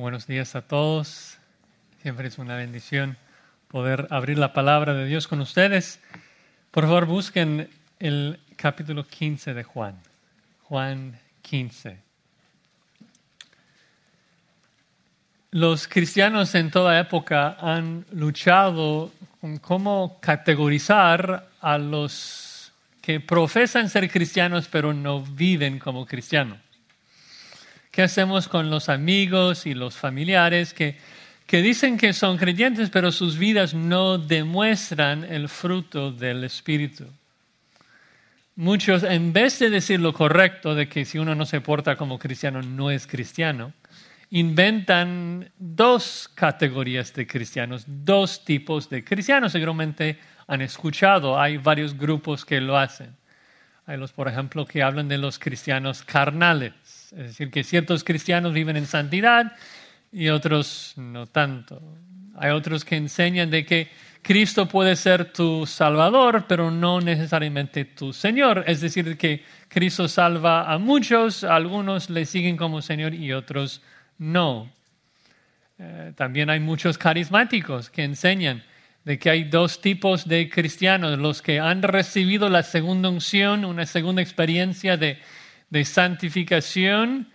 Buenos días a todos. Siempre es una bendición poder abrir la palabra de Dios con ustedes. Por favor, busquen el capítulo 15 de Juan. Juan 15. Los cristianos en toda época han luchado con cómo categorizar a los que profesan ser cristianos pero no viven como cristianos. ¿Qué hacemos con los amigos y los familiares que, que dicen que son creyentes, pero sus vidas no demuestran el fruto del Espíritu? Muchos, en vez de decir lo correcto de que si uno no se porta como cristiano, no es cristiano, inventan dos categorías de cristianos, dos tipos de cristianos. Seguramente han escuchado, hay varios grupos que lo hacen. Hay los, por ejemplo, que hablan de los cristianos carnales es decir, que ciertos cristianos viven en santidad y otros no tanto. Hay otros que enseñan de que Cristo puede ser tu Salvador, pero no necesariamente tu Señor. Es decir, que Cristo salva a muchos, algunos le siguen como Señor y otros no. Eh, también hay muchos carismáticos que enseñan de que hay dos tipos de cristianos, los que han recibido la segunda unción, una segunda experiencia de de santificación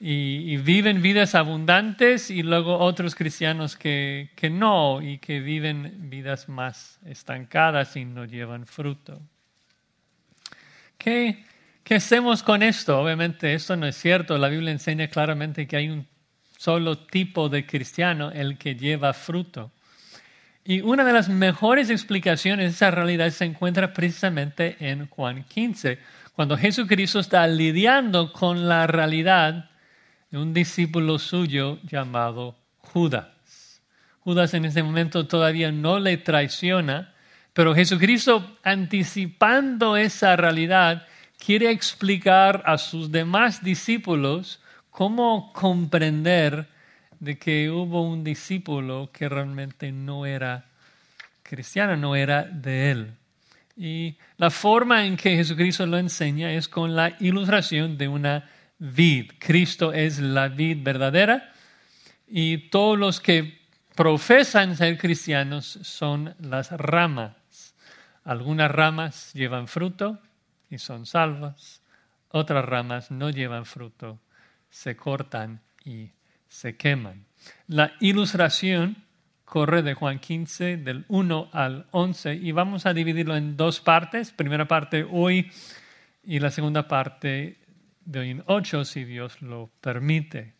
y, viven vidas abundantes y luego otros cristianos que, que no y que viven vidas más estancadas y no llevan fruto. ¿Qué, ¿Qué hacemos con esto? Obviamente esto no es cierto. La Biblia enseña claramente que hay un solo tipo de cristiano, el que lleva fruto. Y una de las mejores explicaciones de esa realidad se encuentra precisamente en Juan 15 cuando Jesucristo está lidiando con la realidad de un discípulo suyo llamado Judas. Judas en ese momento todavía no le traiciona, pero Jesucristo anticipando esa realidad quiere explicar a sus demás discípulos cómo comprender de que hubo un discípulo que realmente no era cristiano, no era de él. Y la forma en que Jesucristo lo enseña es con la ilustración de una vid. Cristo es la vid verdadera y todos los que profesan ser cristianos son las ramas. Algunas ramas llevan fruto y son salvas, otras ramas no llevan fruto, se cortan y se queman. La ilustración corre de Juan 15 del 1 al 11 y vamos a dividirlo en dos partes. Primera parte hoy y la segunda parte de hoy en 8 si Dios lo permite.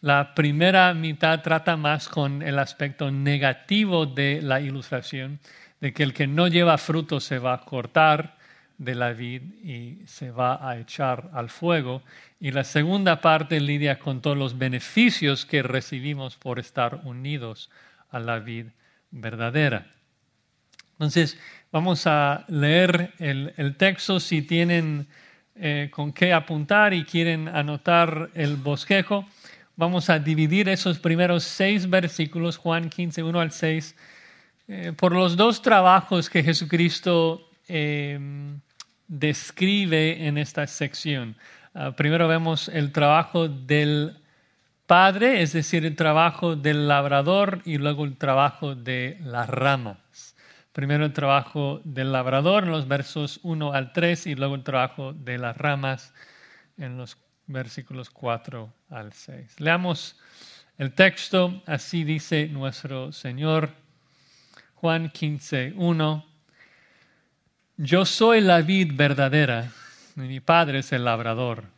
La primera mitad trata más con el aspecto negativo de la ilustración, de que el que no lleva fruto se va a cortar de la vid y se va a echar al fuego. Y la segunda parte lidia con todos los beneficios que recibimos por estar unidos a la vida verdadera. Entonces, vamos a leer el, texto. Si tienen eh, con qué apuntar y quieren anotar el bosquejo, vamos a dividir esos primeros seis versículos, Juan 15, 1 al 6, eh, por los dos trabajos que Jesucristo eh, describe en esta sección. Ah, primero vemos el trabajo del padre, es decir, el trabajo del labrador y luego el trabajo de las ramas. Primero el trabajo del labrador en los versos 1 al 3 y luego el trabajo de las ramas en los versículos 4 al 6. Leamos el texto, así dice nuestro Señor, Juan 15, 1. Yo soy la vid verdadera, y mi Padre es el labrador.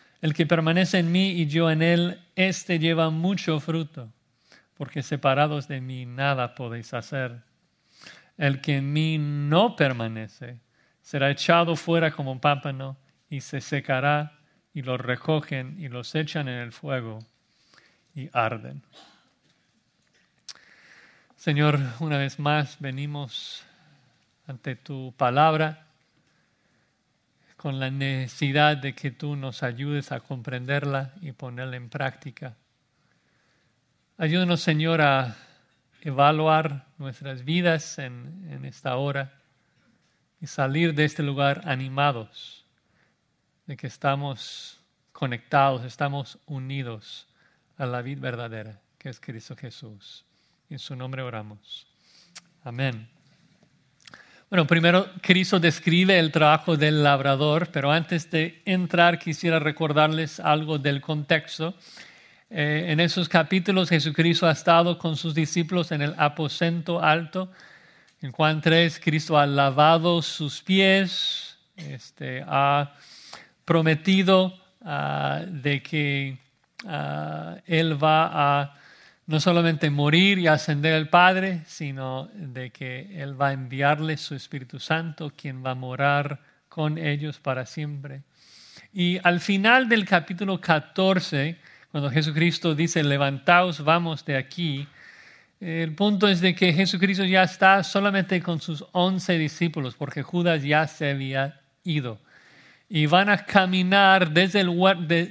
El que permanece en mí y yo en él, éste lleva mucho fruto, porque separados de mí nada podéis hacer. El que en mí no permanece será echado fuera como un pámpano y se secará y los recogen y los echan en el fuego y arden. Señor, una vez más venimos ante tu palabra con la necesidad de que tú nos ayudes a comprenderla y ponerla en práctica. Ayúdanos, Señor, a evaluar nuestras vidas en, en esta hora y salir de este lugar animados, de que estamos conectados, estamos unidos a la vida verdadera, que es Cristo Jesús. En su nombre oramos. Amén. Bueno, primero Cristo describe el trabajo del labrador, pero antes de entrar quisiera recordarles algo del contexto. Eh, en esos capítulos Jesucristo ha estado con sus discípulos en el aposento alto. En Juan 3, Cristo ha lavado sus pies, este, ha prometido ah, de que ah, Él va a no solamente morir y ascender al Padre, sino de que Él va a enviarles su Espíritu Santo, quien va a morar con ellos para siempre. Y al final del capítulo 14, cuando Jesucristo dice, levantaos, vamos de aquí, el punto es de que Jesucristo ya está solamente con sus once discípulos, porque Judas ya se había ido y van a caminar desde el,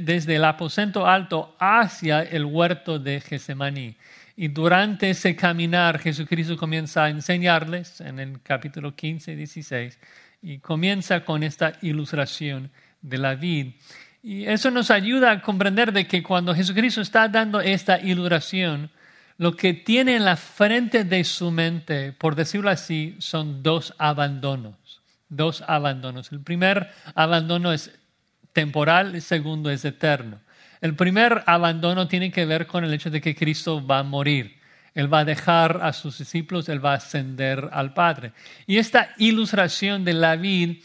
desde el aposento alto hacia el huerto de Getsemaní. Y durante ese caminar Jesucristo comienza a enseñarles en el capítulo 15 y 16 y comienza con esta ilustración de la vid. Y eso nos ayuda a comprender de que cuando Jesucristo está dando esta ilustración, lo que tiene en la frente de su mente, por decirlo así, son dos abandonos dos abandonos. El primer abandono es temporal, el segundo es eterno. El primer abandono tiene que ver con el hecho de que Cristo va a morir. Él va a dejar a sus discípulos, Él va a ascender al Padre. Y esta ilustración de la vid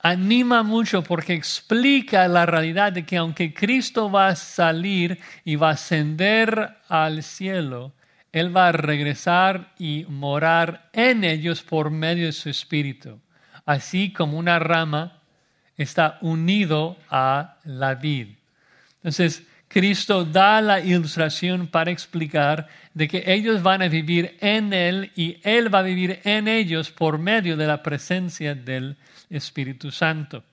anima mucho porque explica la realidad de que aunque Cristo va a salir y va a ascender al cielo, Él va a regresar y morar en ellos por medio de su Espíritu así como una rama está unido a la vid. Entonces, Cristo da la ilustración para explicar de que ellos van a vivir en Él y Él va a vivir en ellos por medio de la presencia del Espíritu Santo.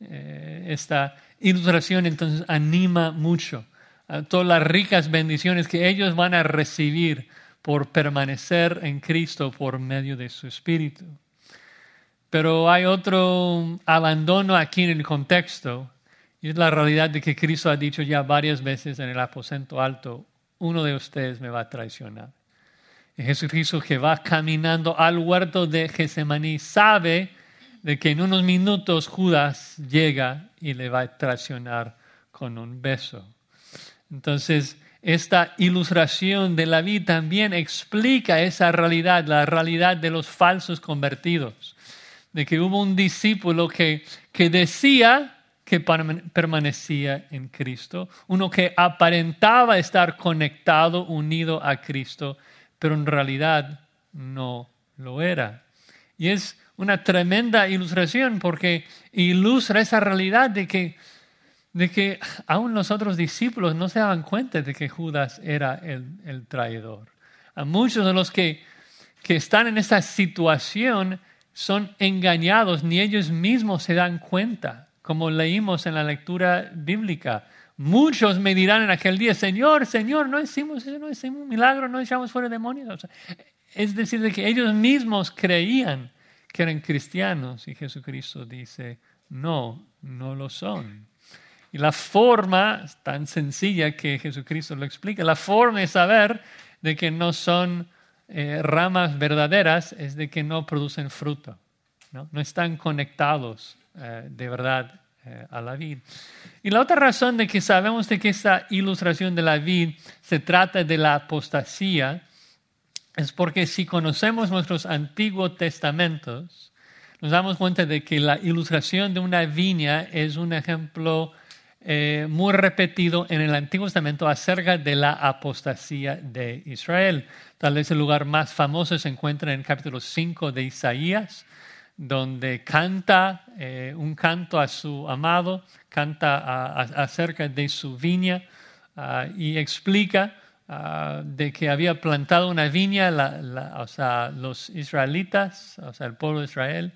Eh, esta ilustración entonces anima mucho a todas las ricas bendiciones que ellos van a recibir por permanecer en Cristo por medio de su Espíritu. Pero hay otro abandono aquí en el contexto, y es la realidad de que Cristo ha dicho ya varias veces en el aposento alto, uno de ustedes me va a traicionar. Y Jesucristo que va caminando al huerto de Getsemaní sabe de que en unos minutos Judas llega y le va a traicionar con un beso. Entonces, esta ilustración de la vida también explica esa realidad, la realidad de los falsos convertidos de que hubo un discípulo que, que decía que permanecía en Cristo, uno que aparentaba estar conectado, unido a Cristo, pero en realidad no lo era. Y es una tremenda ilustración porque ilustra esa realidad de que, de que aún los otros discípulos no se daban cuenta de que Judas era el, el traidor. A muchos de los que, que están en esta situación son engañados, ni ellos mismos se dan cuenta, como leímos en la lectura bíblica. Muchos me dirán en aquel día, Señor, Señor, no hicimos, no hicimos un milagro, no echamos fuera demonios. es decir, de que ellos mismos creían que eran cristianos y Jesucristo dice, no, no lo son. Y la forma, tan sencilla que Jesucristo lo explica, la forma de saber de que no son eh, ramas verdaderas es de que no producen fruto, no, no están conectados eh, de verdad eh, a la vid. Y la otra razón de que sabemos de que esta ilustración de la vid se trata de la apostasía es porque si conocemos nuestros antiguos testamentos, nos damos cuenta de que la ilustración de una viña es un ejemplo eh, muy repetido en el Antiguo Testamento acerca de la apostasía de Israel. Tal vez el lugar más famoso se encuentra en el capítulo 5 de Isaías, donde canta eh, un canto a su amado, canta acerca de su viña ah, y explica ah, de que había plantado una viña, o sea, los israelitas, o sea, el pueblo de Israel,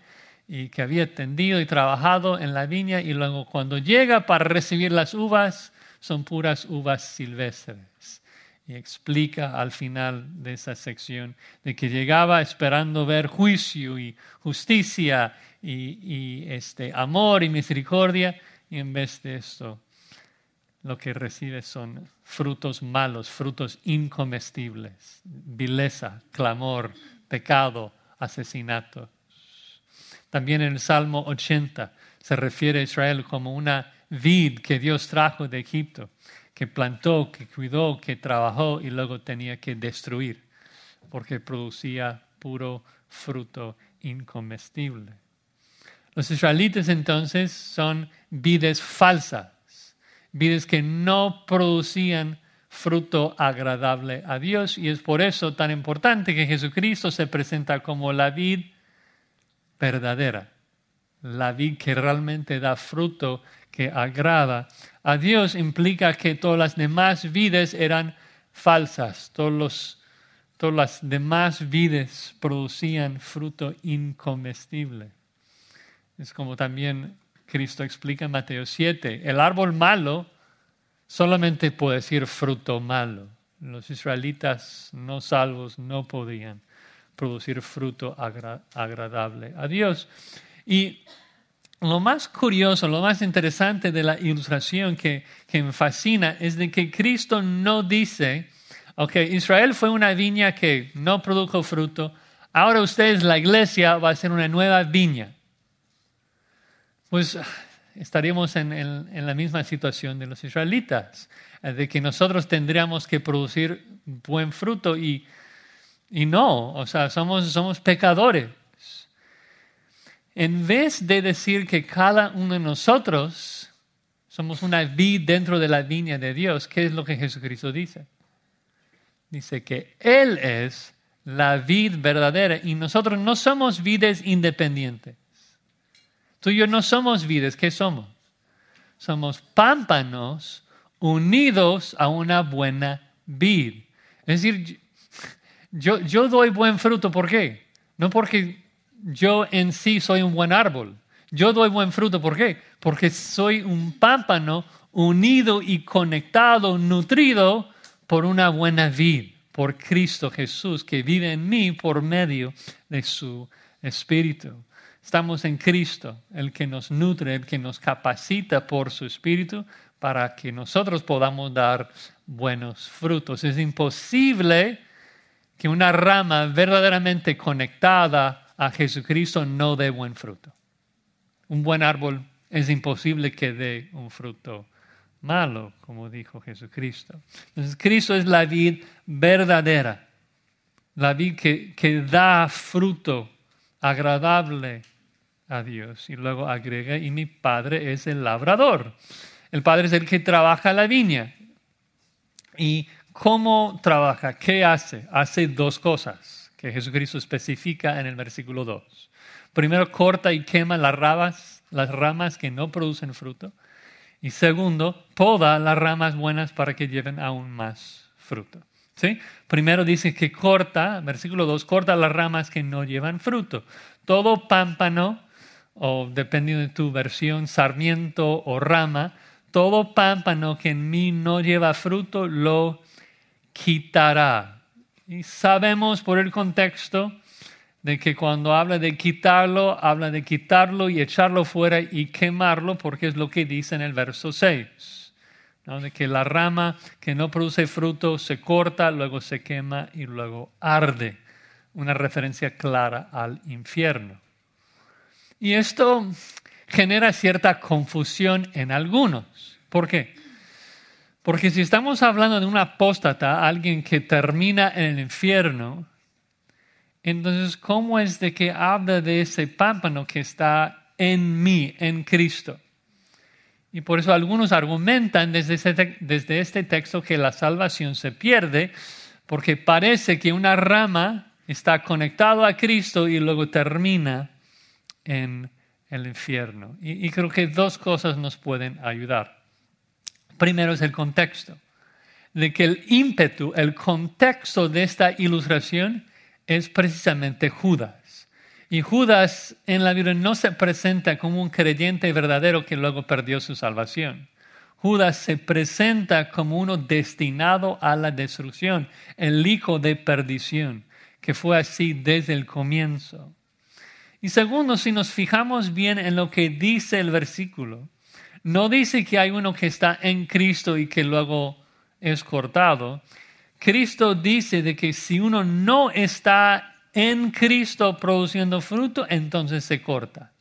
y que había tendido y trabajado en la viña y luego cuando llega para recibir las uvas, son puras uvas silvestres. Y explica al final de esa sección de que llegaba esperando ver juicio y justicia y, este, amor y misericordia, y en vez de esto, lo que recibe son frutos malos, frutos incomestibles, vileza, clamor, pecado, asesinato. También en el Salmo 80 se refiere a Israel como una vid que Dios trajo de Egipto, que plantó, que cuidó, que trabajó y luego tenía que destruir, porque producía puro fruto incomestible. Los israelitas entonces son vides falsas, vides que no producían fruto agradable a Dios y es por eso tan importante que Jesucristo se presenta como la vid verdadera, la vid que realmente da fruto que agrada a Dios implica que todas las demás vides eran falsas, todos todas las demás vides producían fruto incomestible. Es como también Cristo explica en Mateo 7, el árbol malo solamente puede decir fruto malo. Los israelitas no salvos no podían producir fruto agradable a Dios. Y lo más curioso, lo más interesante de la ilustración que, que me fascina es de que Cristo no dice, ok, Israel fue una viña que no produjo fruto, ahora ustedes, la iglesia, va a ser una nueva viña. Pues estaríamos en, en, la misma situación de los israelitas, de que nosotros tendríamos que producir buen fruto y y no, o sea, somos, somos pecadores. En vez de decir que cada uno de nosotros somos una vid dentro de la viña de Dios, ¿qué es lo que Jesucristo dice? Dice que Él es la vid verdadera y nosotros no somos vides independientes. Tú y yo no somos vides, ¿qué somos? Somos pámpanos unidos a una buena vid. Es decir, yo, yo doy buen fruto, ¿por qué? No porque yo en sí soy un buen árbol. Yo doy buen fruto, ¿por qué? Porque soy un pámpano unido y conectado, nutrido por una buena vid, por Cristo Jesús, que vive en mí por medio de su Espíritu. Estamos en Cristo, el que nos nutre, el que nos capacita por su Espíritu para que nosotros podamos dar buenos frutos. Es imposible que una rama verdaderamente conectada a Jesucristo no dé buen fruto. Un buen árbol es imposible que dé un fruto malo, como dijo Jesucristo. Entonces, Cristo es la vid verdadera, la vid que, que da fruto agradable a Dios. Y luego agrega, y mi Padre es el labrador. El Padre es el que trabaja la viña. Y ¿Cómo trabaja? ¿Qué hace? Hace dos cosas que Jesucristo especifica en el versículo 2. Primero, corta y quema las ramas, las ramas que no producen fruto. Y segundo, poda las ramas buenas para que lleven aún más fruto. ¿Sí? Primero dice que corta, versículo 2, corta las ramas que no llevan fruto. Todo pámpano, o dependiendo de tu versión, sarmiento o rama, todo pámpano que en mí no lleva fruto, lo quitará. Y sabemos por el contexto de que cuando habla de quitarlo, habla de quitarlo y echarlo fuera y quemarlo, porque es lo que dice en el verso 6. De que la rama que no produce fruto se corta, luego se quema y luego arde. Una referencia clara al infierno. Y esto genera cierta confusión en algunos. ¿Por qué? Porque si estamos hablando de un apóstata, alguien que termina en el infierno, entonces, ¿cómo es de que habla de ese pámpano que está en mí, en Cristo? Y por eso algunos argumentan desde, desde este texto que la salvación se pierde, porque parece que una rama está conectada a Cristo y luego termina en el infierno. y creo que dos cosas nos pueden ayudar. Primero es el contexto. de que el ímpetu, el contexto de esta ilustración es precisamente Judas. Y Judas en la Biblia no se presenta como un creyente verdadero que luego perdió su salvación. Judas se presenta como uno destinado a la destrucción, el hijo de perdición, que fue así desde el comienzo. Y segundo, si nos fijamos bien en lo que dice el versículo, no dice que hay uno que está en Cristo y que luego es cortado. Cristo dice de que si uno no está en Cristo produciendo fruto, entonces se corta.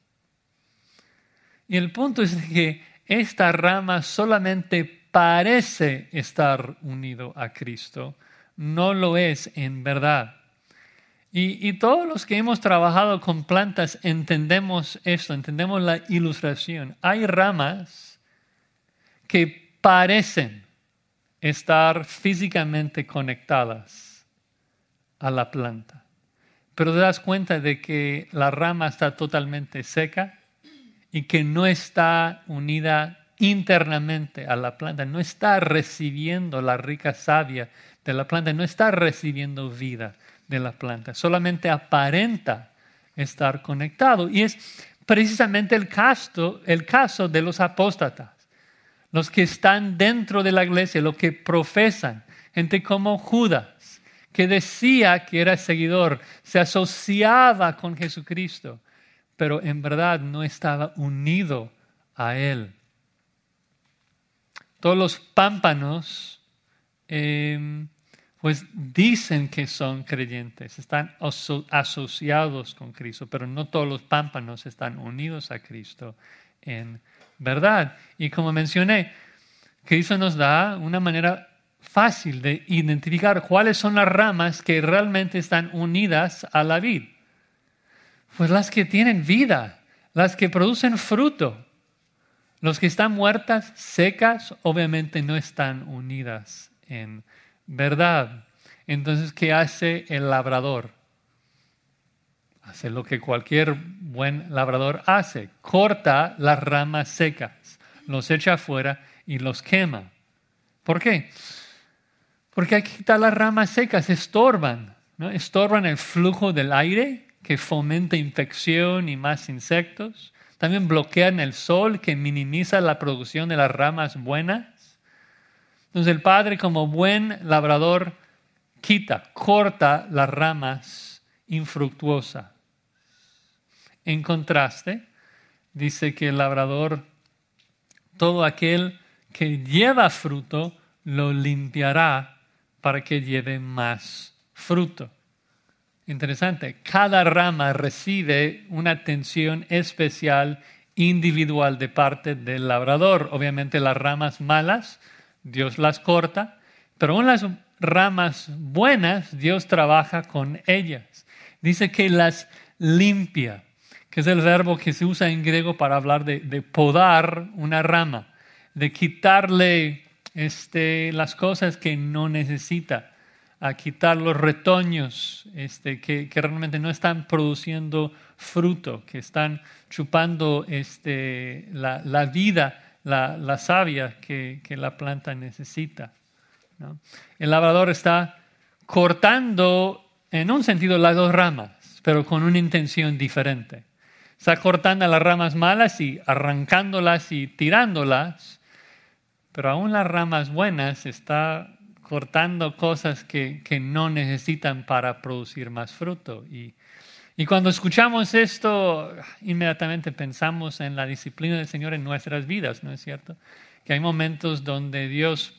Y el punto es que esta rama solamente parece estar unido a Cristo, no lo es en verdad. Y, todos los que hemos trabajado con plantas entendemos esto, entendemos la ilustración. Hay ramas que parecen estar físicamente conectadas a la planta. Pero te das cuenta de que la rama está totalmente seca y que no está unida internamente a la planta, no está recibiendo la rica savia de la planta, no está recibiendo vida de la planta, solamente aparenta estar conectado. Y es precisamente el caso, el caso de los apóstatas los que están dentro de la iglesia, los que profesan, gente como Judas, que decía que era seguidor, se asociaba con Jesucristo, pero en verdad no estaba unido a Él. Todos los pámpanos, em, pues dicen que son creyentes, están asociados con Cristo, pero no todos los pámpanos están unidos a Cristo en verdad. Y como mencioné, Cristo nos da una manera fácil de identificar cuáles son las ramas que realmente están unidas a la vid. Pues las que tienen vida, las que producen fruto. Los que están muertas, secas, obviamente no están unidas en verdad. Entonces, ¿qué hace el labrador? hace lo que cualquier buen labrador hace, corta las ramas secas, los echa afuera y los quema. ¿Por qué? Porque hay que quitar las ramas secas, estorban, ¿no? estorban el flujo del aire que fomenta infección y más insectos. También bloquean el sol que minimiza la producción de las ramas buenas. Entonces el padre como buen labrador quita, corta las ramas infructuosas. En contraste, dice que el labrador, todo aquel que lleva fruto, lo limpiará para que lleve más fruto. Interesante, cada rama recibe una atención especial individual de parte del labrador. Obviamente las ramas malas, Dios las corta, pero en las ramas buenas, Dios trabaja con ellas. Dice que las limpia que es el verbo que se usa en griego para hablar de, podar una rama, de quitarle este, las cosas que no necesita, a quitar los retoños este, que, realmente no están produciendo fruto, que están chupando este, la, vida, la, savia que, la planta necesita. El labrador está cortando en un sentido las dos ramas, pero con una intención diferente. Está cortando las ramas malas y arrancándolas y tirándolas, pero aún las ramas buenas está cortando cosas que, que no necesitan para producir más fruto. Y, y, cuando escuchamos esto, inmediatamente pensamos en la disciplina del Señor en nuestras vidas, ¿no es cierto? Que hay momentos donde Dios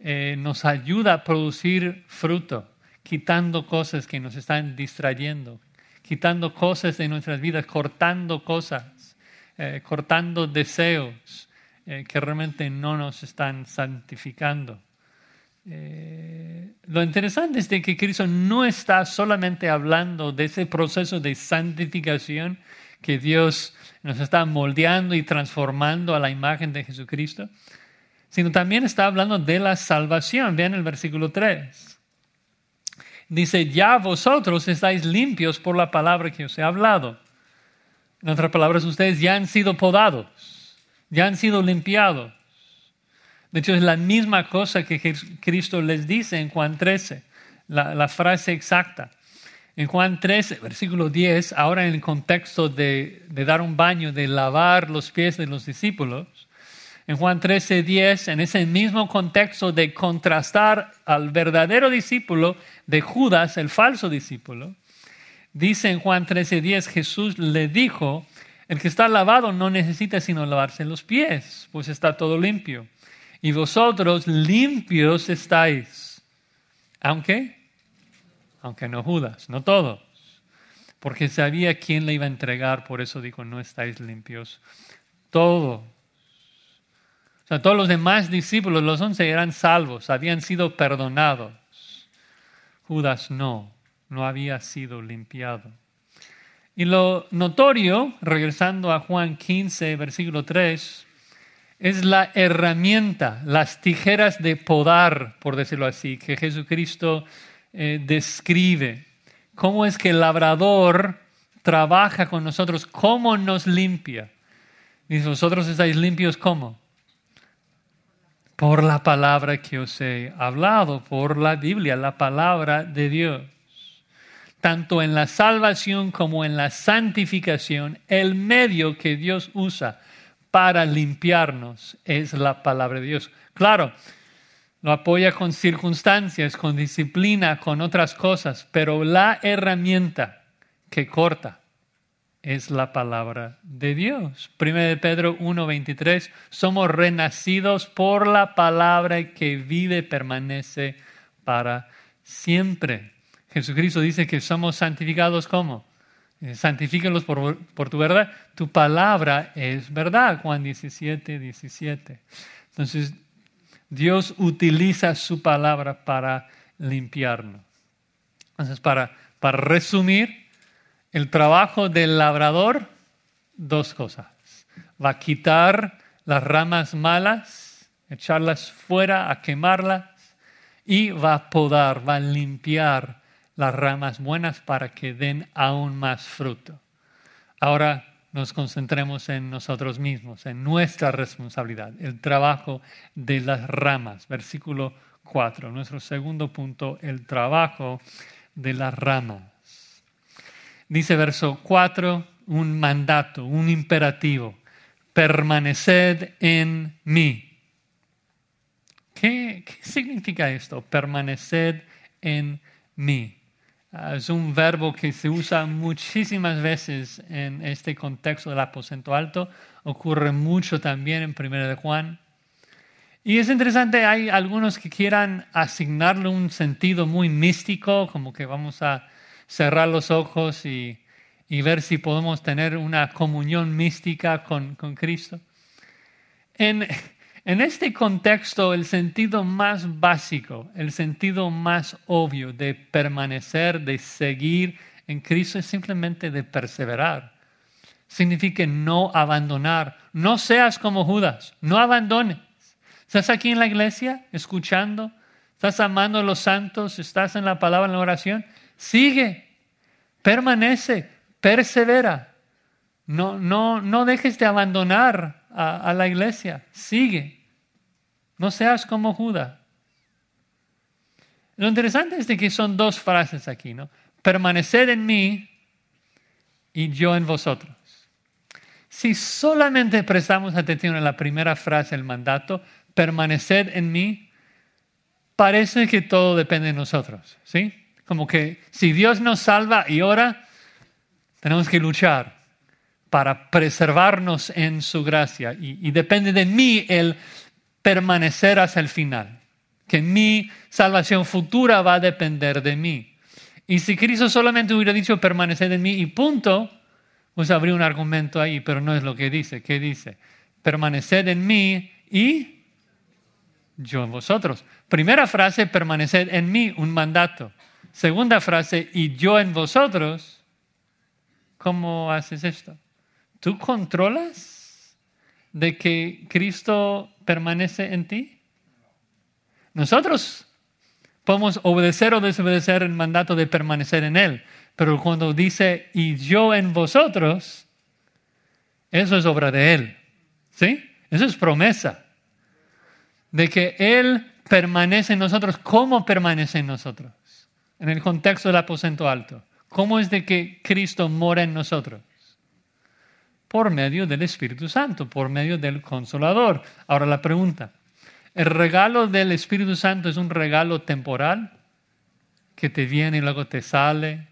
eh, nos ayuda a producir fruto, quitando cosas que nos están distrayendo, quitando cosas de nuestras vidas, cortando cosas, eh, cortando deseos eh, que realmente no nos están santificando. Eh, lo interesante es de que Cristo no está solamente hablando de ese proceso de santificación que Dios nos está moldeando y transformando a la imagen de Jesucristo, sino también está hablando de la salvación. Vean el versículo 3 dice, ya vosotros estáis limpios por la palabra que os he hablado. En otras palabras, ustedes ya han sido podados, ya han sido limpiados. De hecho, es la misma cosa que Cristo les dice en Juan 13, la, frase exacta. En Juan 13, versículo 10, ahora en el contexto de, de, dar un baño, de lavar los pies de los discípulos, en Juan 13, 10, en ese mismo contexto de contrastar al verdadero discípulo de Judas, el falso discípulo, dice en Juan 13, 10, Jesús le dijo, el que está lavado no necesita sino lavarse los pies, pues está todo limpio. Y vosotros limpios estáis. Aunque, aunque no Judas, no todos. Porque sabía quién le iba a entregar, por eso dijo, no estáis limpios. Todos. O sea, todos los demás discípulos, los once, eran salvos, habían sido perdonados. Judas no, no había sido limpiado. Y lo notorio, regresando a Juan 15, versículo 3, es la herramienta, las tijeras de podar, por decirlo así, que Jesucristo eh, describe. Cómo es que el labrador trabaja con nosotros, cómo nos limpia. Dice, vosotros estáis limpios, ¿cómo? Por la palabra que os he hablado, por la Biblia, la palabra de Dios tanto en la salvación como en la santificación, el medio que Dios usa para limpiarnos es la palabra de Dios. Claro, lo apoya con circunstancias, con disciplina, con otras cosas, pero la herramienta que corta es la palabra de Dios. 1 de Pedro 1:23, somos renacidos por la palabra que vive, permanece para siempre. Jesucristo dice que somos santificados como. Eh, santifícalos por, tu verdad. Tu palabra es verdad. Juan 17, 17. Entonces, Dios utiliza su palabra para limpiarnos. Entonces, para, para resumir, el trabajo del labrador, dos cosas. Va a quitar las ramas malas, echarlas fuera, a quemarlas, y va a podar, va a limpiar las ramas buenas para que den aún más fruto. Ahora nos concentremos en nosotros mismos, en nuestra responsabilidad, el trabajo de las ramas. Versículo 4, nuestro segundo punto, el trabajo de las ramas. Dice verso 4, un mandato, un imperativo, permaneced en mí. ¿Qué, qué significa esto? Permaneced en mí. Ah, es un verbo que se usa muchísimas veces en este contexto del aposento alto. Ocurre mucho también en 1 de Juan. Y es interesante, hay algunos que quieran asignarle un sentido muy místico, como que vamos a cerrar los ojos y, y ver si podemos tener una comunión mística con, con Cristo. En, en este contexto, el sentido más básico, el sentido más obvio de permanecer, de seguir en Cristo es simplemente de perseverar. Significa no abandonar. No seas como Judas, no abandones. ¿Estás aquí en la iglesia escuchando? ¿Estás amando a los santos? ¿Estás en la palabra, en la oración? Sigue, permanece, persevera. No, no, no dejes de abandonar a, la iglesia. Sigue. No seas como Judas. Lo interesante es de que son dos frases aquí, ¿no? Permaneced en mí y yo en vosotros. Si solamente prestamos atención a la primera frase del mandato, permaneced en mí, parece que todo depende de nosotros, ¿sí? Como que si Dios nos salva y ora, tenemos que luchar para preservarnos en su gracia. Y, depende de mí el permanecer hasta el final. Que mi salvación futura va a depender de mí. Y si Cristo solamente hubiera dicho permanecer en mí y punto, pues habría un argumento ahí, pero no es lo que dice. ¿Qué dice? Permaneced en mí y yo en vosotros. Primera frase, permaneced en mí, un mandato. Segunda frase, y yo en vosotros. ¿Cómo haces esto? ¿Tú controlas de que Cristo permanece en ti? Nosotros podemos obedecer o desobedecer el mandato de permanecer en Él, pero cuando dice y yo en vosotros, eso es obra de Él. ¿Sí? Eso es promesa. de que Él permanece en nosotros. ¿Cómo permanece en nosotros? En el contexto del aposento alto. ¿Cómo es de que Cristo mora en nosotros? Por medio del Espíritu Santo, por medio del Consolador. Ahora la pregunta, ¿el regalo del Espíritu Santo es un regalo temporal? Que te viene y luego te sale,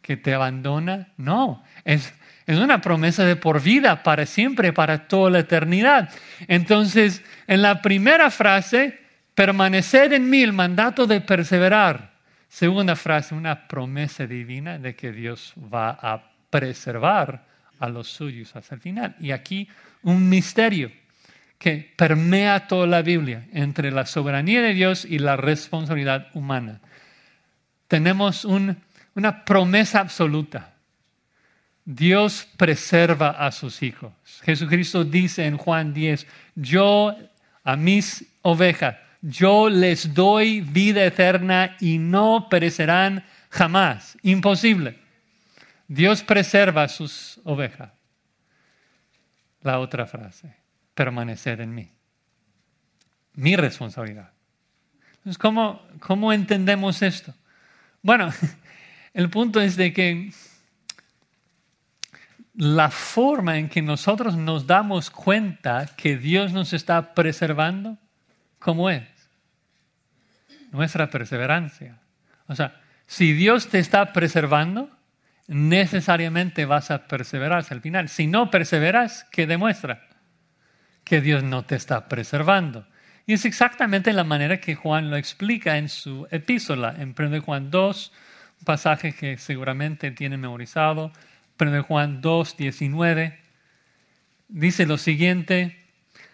que te abandona. No, es, es una promesa de por vida, para siempre, para toda la eternidad. Entonces, en la primera frase, permanecer en mí, el mandato de perseverar. Segunda frase, una promesa divina de que Dios va a preservar a los suyos hasta el final. Y aquí un misterio que permea toda la Biblia entre la soberanía de Dios y la responsabilidad humana. Tenemos una promesa absoluta Dios preserva a sus hijos. Jesucristo dice en Juan 10, yo a mis ovejas, yo les doy vida eterna y no perecerán jamás. Imposible. Dios preserva sus ovejas. La otra frase, permanecer en mí. Mi responsabilidad. Entonces, ¿cómo, cómo entendemos esto? Bueno, el punto es de que la forma en que nosotros nos damos cuenta que Dios nos está preservando, ¿cómo es? Nuestra perseverancia. O sea, si Dios te está preservando, necesariamente vas a perseverar hasta el final. Si no perseveras, ¿qué demuestra? Que Dios no te está preservando. Y es exactamente la manera que Juan lo explica en su epístola, en 1 Juan 2, un pasaje que seguramente tiene memorizado de Juan 2, 19, dice lo siguiente,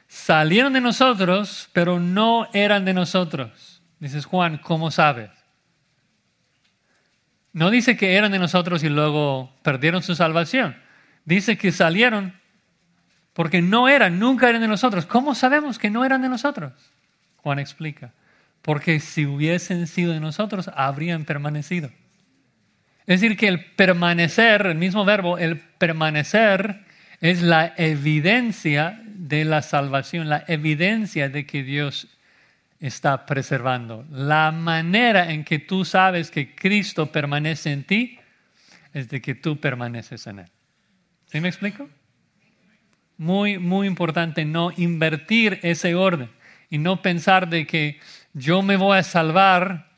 salieron de nosotros, pero no eran de nosotros. Dices, Juan, ¿cómo sabes? No dice que eran de nosotros y luego perdieron su salvación. Dice que salieron porque no eran, nunca eran de nosotros. ¿Cómo sabemos que no eran de nosotros? Juan explica. Porque si hubiesen sido de nosotros, habrían permanecido. Es decir, que el permanecer, el mismo verbo, el permanecer es la evidencia de la salvación, la evidencia de que Dios está preservando. La manera en que tú sabes que Cristo permanece en ti es de que tú permaneces en Él. ¿Sí me explico? Muy, muy importante no invertir ese orden y no pensar de que yo me voy a salvar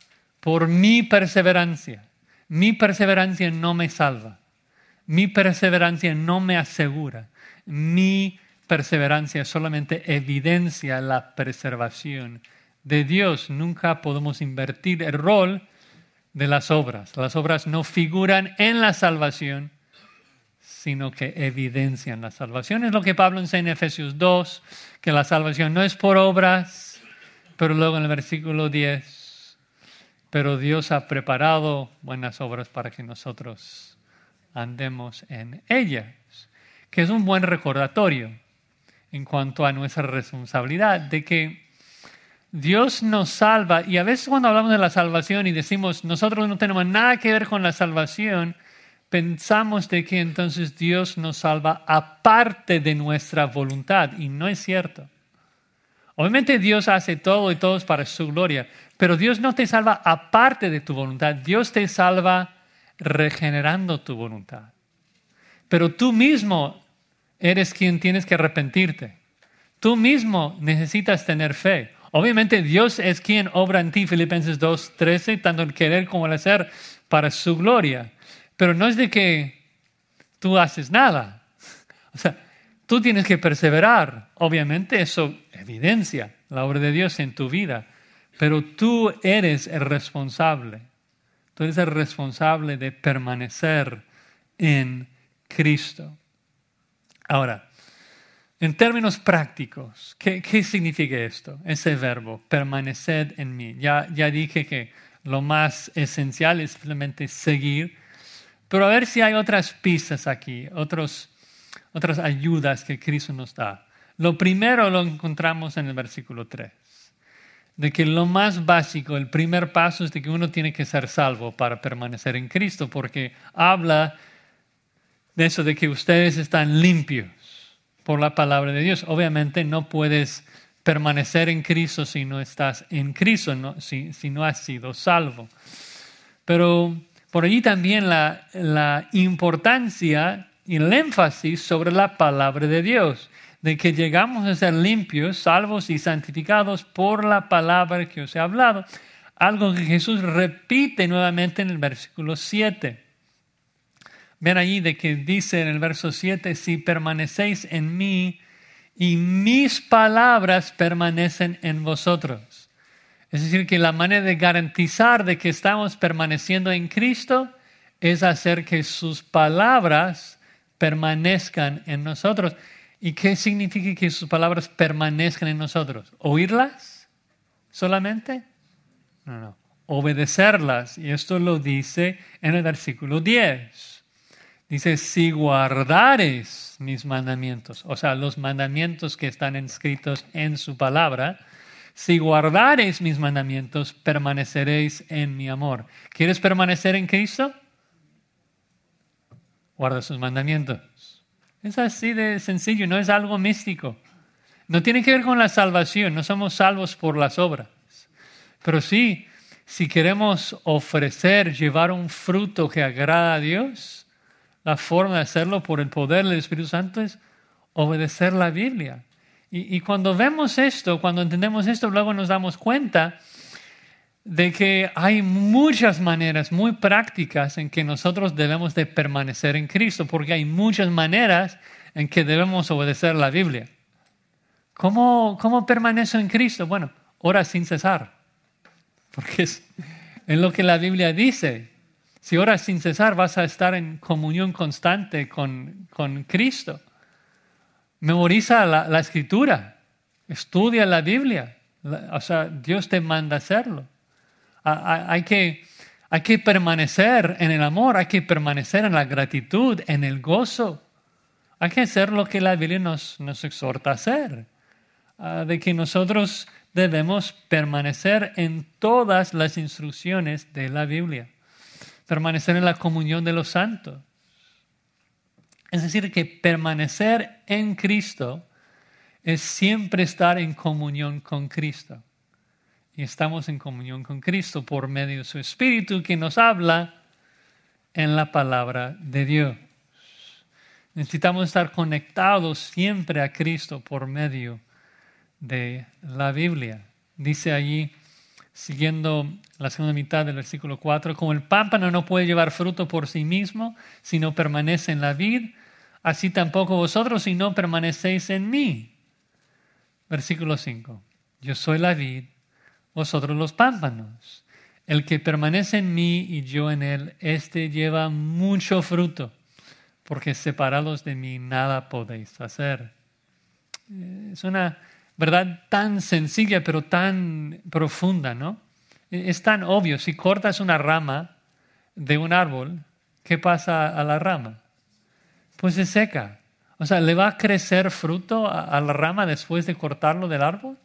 por mi perseverancia. Mi perseverancia no me salva. Mi perseverancia no me asegura. Mi perseverancia solamente evidencia la preservación de Dios. Nunca podemos invertir el rol de las obras. Las obras no figuran en la salvación, sino que evidencian la salvación. Es lo que Pablo enseña en Efesios 2, que la salvación no es por obras, pero luego en el versículo 10 pero Dios ha preparado buenas obras para que nosotros andemos en ellas, que es un buen recordatorio en cuanto a nuestra responsabilidad de que Dios nos salva y a veces cuando hablamos de la salvación y decimos nosotros no tenemos nada que ver con la salvación, pensamos de que entonces Dios nos salva aparte de nuestra voluntad y no es cierto. Obviamente Dios hace todo y todos para su gloria, pero Dios no te salva aparte de tu voluntad, Dios te salva regenerando tu voluntad. Pero tú mismo eres quien tienes que arrepentirte. Tú mismo necesitas tener fe. Obviamente Dios es quien obra en ti, Filipenses 2, 13, tanto el querer como el hacer para su gloria. Pero no es de que tú haces nada. O sea, tú tienes que perseverar. Obviamente eso evidencia la obra de Dios en tu vida. Pero tú eres el responsable. Tú eres el responsable de permanecer en Cristo. Ahora, en términos prácticos, ¿qué, significa esto? Ese verbo, permanecer en mí. Ya, ya dije que lo más esencial es simplemente seguir, pero a ver si hay otras pistas aquí, otros, otras ayudas que Cristo nos da. Lo primero lo encontramos en el versículo 3 de que lo más básico, el primer paso es de que uno tiene que ser salvo para permanecer en Cristo, porque habla de eso de que ustedes están limpios por la palabra de Dios. Obviamente no puedes permanecer en Cristo si no estás en Cristo, si, si no has sido salvo. Pero por allí también la, la importancia y el énfasis sobre la palabra de Dios, de que llegamos a ser limpios, salvos y santificados por la palabra que os he hablado, algo que Jesús repite nuevamente en el versículo 7. Ven allí de que dice en el verso 7, si permanecéis en mí y mis palabras permanecen en vosotros. Es decir, que la manera de garantizar de que estamos permaneciendo en Cristo es hacer que sus palabras permanezcan en nosotros. ¿Y qué significa que sus palabras permanezcan en nosotros? ¿Oírlas solamente? No, no. Obedecerlas. Y esto lo dice en el versículo 10. Dice, si guardares mis mandamientos, o sea, los mandamientos que están inscritos en su palabra, si guardareis mis mandamientos, permaneceréis en mi amor. ¿Quieres permanecer en Cristo? Guarda sus mandamientos. Es así de sencillo, no es algo místico. No tiene que ver con la salvación, no somos salvos por las obras. Pero sí, si queremos ofrecer, llevar un fruto que agrada a Dios, la forma de hacerlo por el poder del Espíritu Santo es obedecer la Biblia. Y, cuando vemos esto, cuando entendemos esto, luego nos damos cuenta de que hay muchas maneras muy prácticas en que nosotros debemos de permanecer en Cristo, porque hay muchas maneras en que debemos obedecer la Biblia. ¿Cómo, cómo permanezco en Cristo? Bueno, ora sin cesar, porque es, en lo que la Biblia dice. Si oras sin cesar, vas a estar en comunión constante con, con Cristo. Memoriza la, escritura, estudia la Biblia. O sea, Dios te manda hacerlo. Hay que, hay que permanecer en el amor, hay que permanecer en la gratitud, en el gozo. Hay que hacer lo que la Biblia nos, nos exhorta a hacer. De que nosotros debemos permanecer en todas las instrucciones de la Biblia. Permanecer en la comunión de los santos. Es decir, que permanecer en Cristo es siempre estar en comunión con Cristo. Y estamos en comunión con Cristo por medio de su Espíritu que nos habla en la palabra de Dios. Necesitamos estar conectados siempre a Cristo por medio de la Biblia. Dice allí, siguiendo la segunda mitad del versículo 4, como el pámpano no puede llevar fruto por sí mismo, sino permanece en la vid, así tampoco vosotros si no permanecéis en mí. Versículo 5. Yo soy la vid, vosotros los pámpanos. El que permanece en mí y yo en él, éste lleva mucho fruto, porque separados de mí nada podéis hacer. Es una verdad tan sencilla pero tan profunda, ¿no? Es tan obvio, si cortas una rama de un árbol, ¿qué pasa a la rama? pues se seca. O sea, ¿le va a crecer fruto a, la rama después de cortarlo del árbol?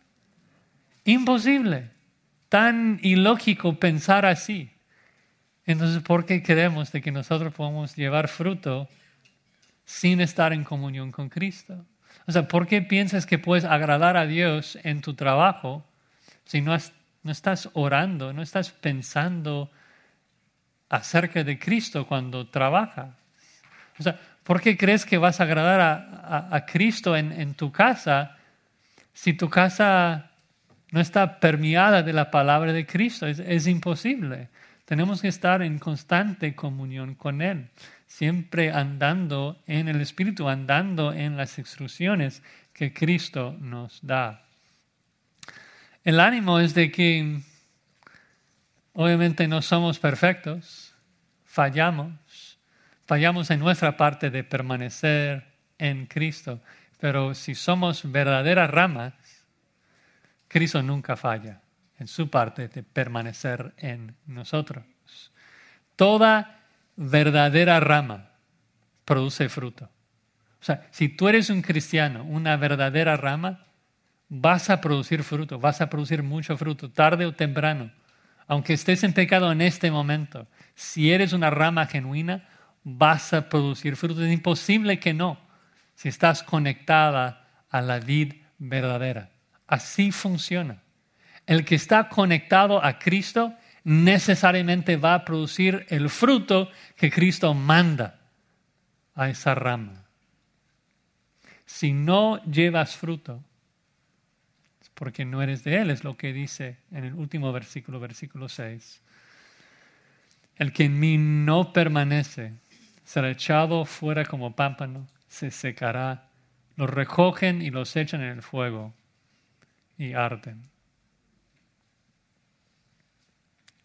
Imposible. Tan ilógico pensar así. Entonces, ¿por qué creemos de que nosotros podemos llevar fruto sin estar en comunión con Cristo? O sea, ¿por qué piensas que puedes agradar a Dios en tu trabajo si no, estás orando, no estás pensando acerca de Cristo cuando trabajas? O sea, ¿Por qué crees que vas a agradar a, Cristo en, tu casa si tu casa no está permeada de la palabra de Cristo? Es, imposible. Tenemos que estar en constante comunión con Él, siempre andando en el Espíritu, andando en las instrucciones que Cristo nos da. El ánimo es de que obviamente no somos perfectos, fallamos, fallamos en nuestra parte de permanecer en Cristo, pero si somos verdaderas ramas, Cristo nunca falla en su parte de permanecer en nosotros. Toda verdadera rama produce fruto. O sea, si tú eres un cristiano, una verdadera rama, vas a producir fruto, vas a producir mucho fruto, tarde o temprano. Aunque estés en pecado en este momento, si eres una rama genuina, vas a producir frutos. Es imposible que no, si estás conectada a la vid verdadera, Así funciona. El que está conectado a Cristo necesariamente va a producir el fruto que Cristo manda a esa rama. Si no llevas fruto, es porque no eres de Él, es lo que dice en el último versículo, versículo 6. El que en mí no permanece será echado fuera como pámpano, se secará. Los recogen y los echan en el fuego y arden.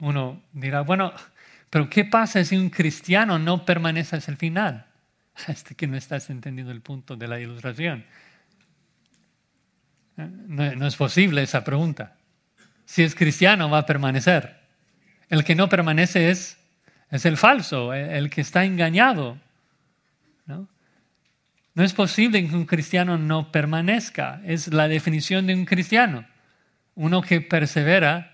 Uno dirá, bueno, pero ¿qué pasa si un cristiano no permanece hasta el final? Hasta que no estás entendiendo el punto de la ilustración. No, es posible esa pregunta. Si es cristiano, va a permanecer. El que no permanece es, es el falso, el, que está engañado. ¿no? no es posible que un cristiano no permanezca. Es la definición de un cristiano. Uno que persevera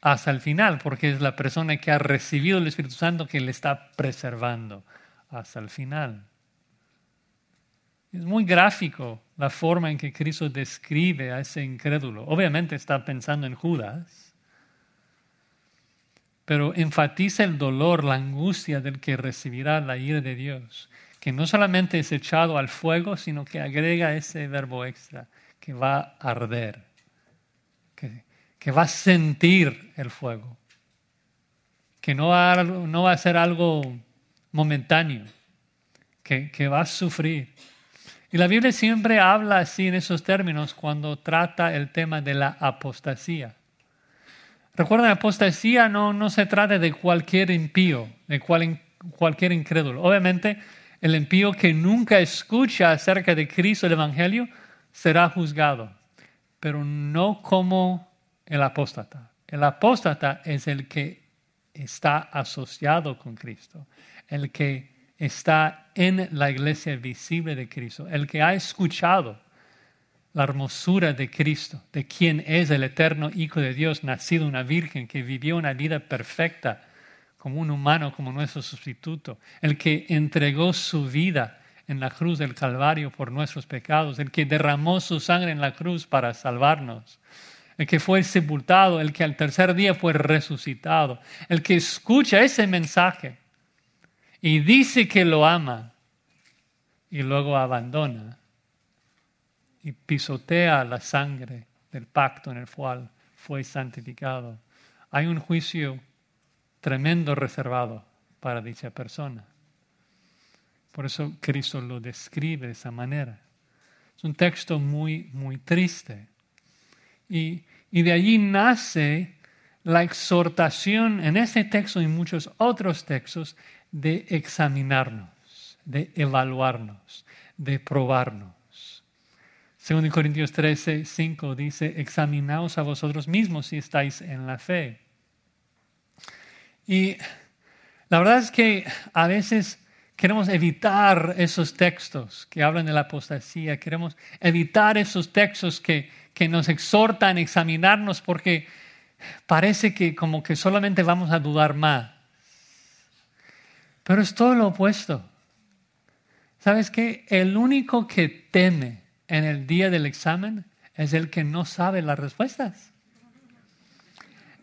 hasta el final, porque es la persona que ha recibido el Espíritu Santo que le está preservando hasta el final. Es muy gráfico la forma en que Cristo describe a ese incrédulo. Obviamente está pensando en Judas, pero enfatiza el dolor, la angustia del que recibirá la ira de Dios, que no solamente es echado al fuego, sino que agrega ese verbo extra, que va a arder, que, que va a sentir el fuego, que no va, no va a ser algo momentáneo, que, que va a sufrir. Y la Biblia siempre habla así en esos términos cuando trata el tema de la apostasía. Recuerden, apostasía no, no se trata de cualquier impío, de cualquier incrédulo. Obviamente, el impío que nunca escucha acerca de Cristo el Evangelio será juzgado, pero no como el apóstata. El apóstata es el que está asociado con Cristo, el que está en la iglesia visible de Cristo, el que ha escuchado la hermosura de Cristo, de quien es el eterno Hijo de Dios, nacido una virgen, que vivió una vida perfecta como un humano, como nuestro sustituto, el que entregó su vida en la cruz del Calvario por nuestros pecados, el que derramó su sangre en la cruz para salvarnos, el que fue sepultado, el que al tercer día fue resucitado, el que escucha ese mensaje y dice que lo ama y luego abandona y pisotea la sangre del pacto en el cual fue santificado. Hay un juicio tremendo reservado para dicha persona. Por eso Cristo lo describe de esa manera. Es un texto muy, muy triste. Y, y de allí nace la exhortación en ese texto y muchos otros textos de examinarnos, de evaluarnos, de probarnos. Según Corintios 13, 5 dice, examinaos a vosotros mismos si estáis en la fe. Y la verdad es que a veces queremos evitar esos textos que hablan de la apostasía, queremos evitar esos textos que, que nos exhortan a examinarnos porque parece que como que solamente vamos a dudar más. Pero es todo lo opuesto. ¿Sabes qué? El único que teme en el día del examen es el que no sabe las respuestas.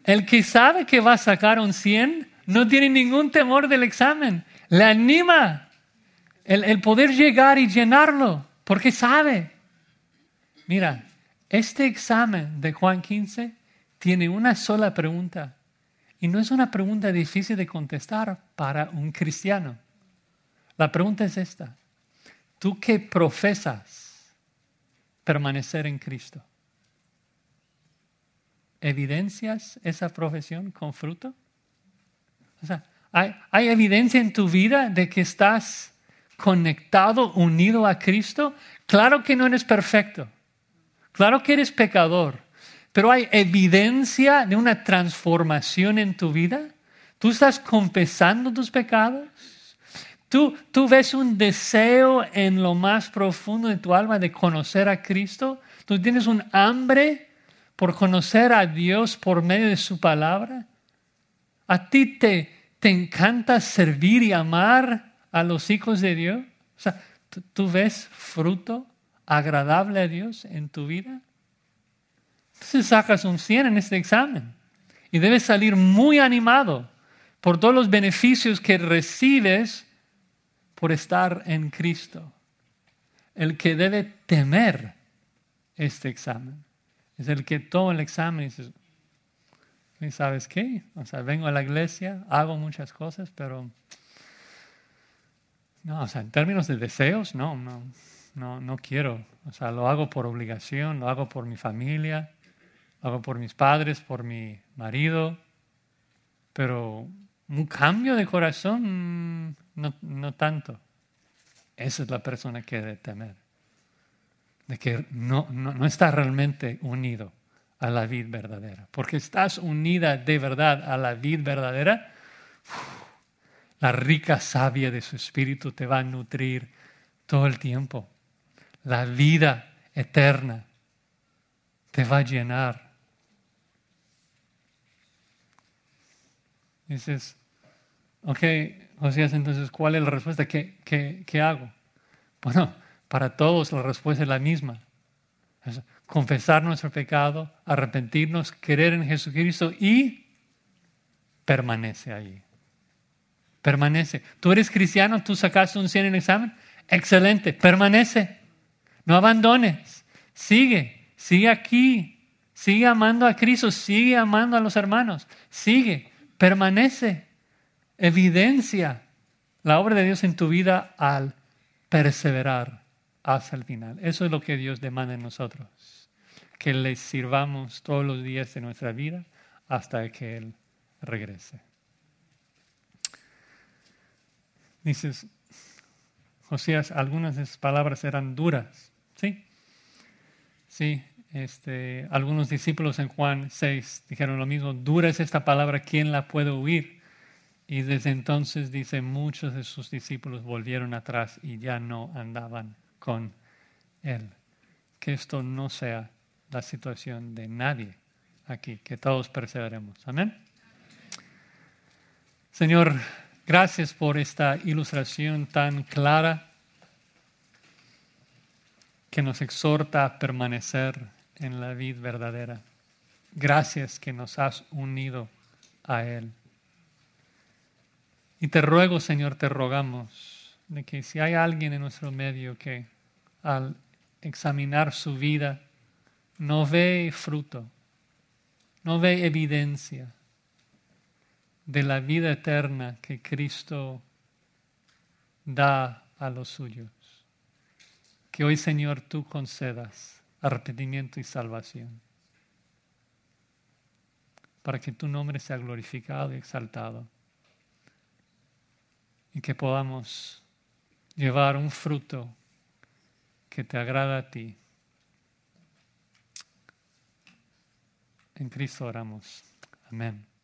El que sabe que va a sacar un 100 no tiene ningún temor del examen. Le anima el, el poder llegar y llenarlo porque sabe. Mira, este examen de Juan 15 tiene una sola pregunta. Y no es una pregunta difícil de contestar para un cristiano. La pregunta es esta. ¿Tú qué profesas permanecer en Cristo? ¿Evidencias esa profesión con fruto? O sea, ¿hay, ¿hay evidencia en tu vida de que estás conectado, unido a Cristo? Claro que no eres perfecto. Claro que eres pecador pero hay evidencia de una transformación en tu vida. Tú estás confesando tus pecados. Tú, tú ves un deseo en lo más profundo de tu alma de conocer a Cristo. Tú tienes un hambre por conocer a Dios por medio de su palabra. A ti te, te encanta servir y amar a los hijos de Dios. O sea, ¿tú ves fruto agradable a Dios en tu vida? Entonces sacas un 100 en este examen y debes salir muy animado por todos los beneficios que recibes por estar en Cristo. El que debe temer este examen es el que toma el examen y dice, ¿sabes qué? O sea, vengo a la iglesia, hago muchas cosas, pero no, o sea, en términos de deseos, no, no, no, no quiero. O sea, lo hago por obligación, lo hago por mi familia, lo hago por mis padres, por mi marido, pero un cambio de corazón, no, no tanto. Esa es la persona que debe temer. De que no, no, no está realmente unido a la vida verdadera. Porque estás unida de verdad a la vida verdadera, la rica savia de su espíritu te va a nutrir todo el tiempo. La vida eterna te va a llenar. Dices, ok, Josías, entonces, ¿cuál es la respuesta? ¿Qué, qué, qué hago? Bueno, para todos la respuesta es la misma confesar nuestro pecado, arrepentirnos, creer en Jesucristo y permanece ahí. Permanece. Tú eres cristiano, tú sacaste un 100 en el examen. Excelente, permanece. No abandones. Sigue, sigue aquí. Sigue amando a Cristo, sigue amando a los hermanos. Sigue, permanece. Evidencia la obra de Dios en tu vida al perseverar hasta el final. Eso es lo que Dios demanda en nosotros que le sirvamos todos los días de nuestra vida hasta que Él regrese. Dices, Josías, algunas de esas palabras eran duras, ¿sí? Sí, este, algunos discípulos en Juan 6 dijeron lo mismo, dura es esta palabra, ¿quién la puede oír? Y desde entonces, dice, muchos de sus discípulos volvieron atrás y ya no andaban con Él. Que esto no sea la situación de nadie aquí, que todos perseveremos. Amén. Señor, gracias por esta ilustración tan clara que nos exhorta a permanecer en la vida verdadera. Gracias que nos has unido a Él. Y te ruego, Señor, te rogamos de que si hay alguien en nuestro medio que al examinar su vida no ve fruto, no ve evidencia de la vida eterna que Cristo da a los suyos. Que hoy, Señor, tú concedas arrepentimiento y salvación, para que tu nombre sea glorificado y exaltado, y que podamos llevar un fruto que te agrada a ti En Cristo oramos. Amén.